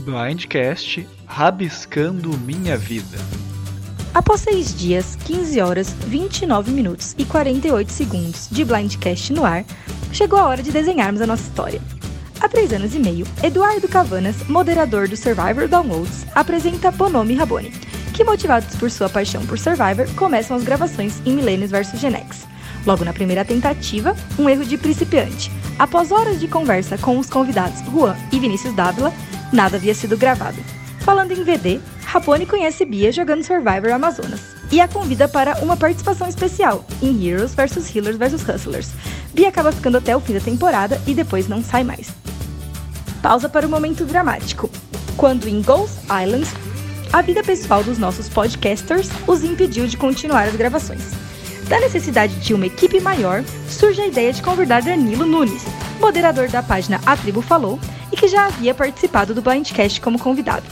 Blindcast Rabiscando Minha Vida. Após seis dias, 15 horas, 29 minutos e 48 segundos de Blindcast no ar, chegou a hora de desenharmos a nossa história. Há três anos e meio, Eduardo Cavanas, moderador do Survivor Downloads, apresenta Bonomi Raboni, que, motivados por sua paixão por Survivor, começam as gravações em Millennials vs Gen X. Logo na primeira tentativa, um erro de principiante. Após horas de conversa com os convidados Juan e Vinícius Dávila, nada havia sido gravado. Falando em VD, Rapone conhece Bia jogando Survivor Amazonas e a convida para uma participação especial em Heroes vs Healers vs Hustlers. Bia acaba ficando até o fim da temporada e depois não sai mais. Pausa para o momento dramático. Quando em Ghost Islands, a vida pessoal dos nossos podcasters os impediu de continuar as gravações. Da necessidade de uma equipe maior, surge a ideia de convidar Danilo Nunes, moderador da página A Tribo Falou e que já havia participado do Blindcast como convidado.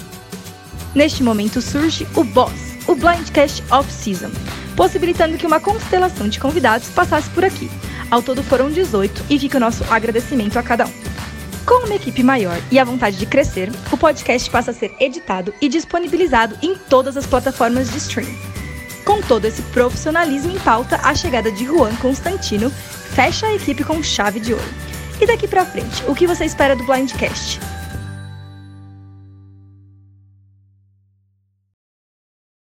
Neste momento surge o Boss, o Blindcast Off-Season, possibilitando que uma constelação de convidados passasse por aqui. Ao todo foram 18 e fica o nosso agradecimento a cada um. Com uma equipe maior e a vontade de crescer, o podcast passa a ser editado e disponibilizado em todas as plataformas de streaming. Com todo esse profissionalismo em pauta, a chegada de Juan Constantino fecha a equipe com chave de ouro. E daqui pra frente, o que você espera do Blindcast?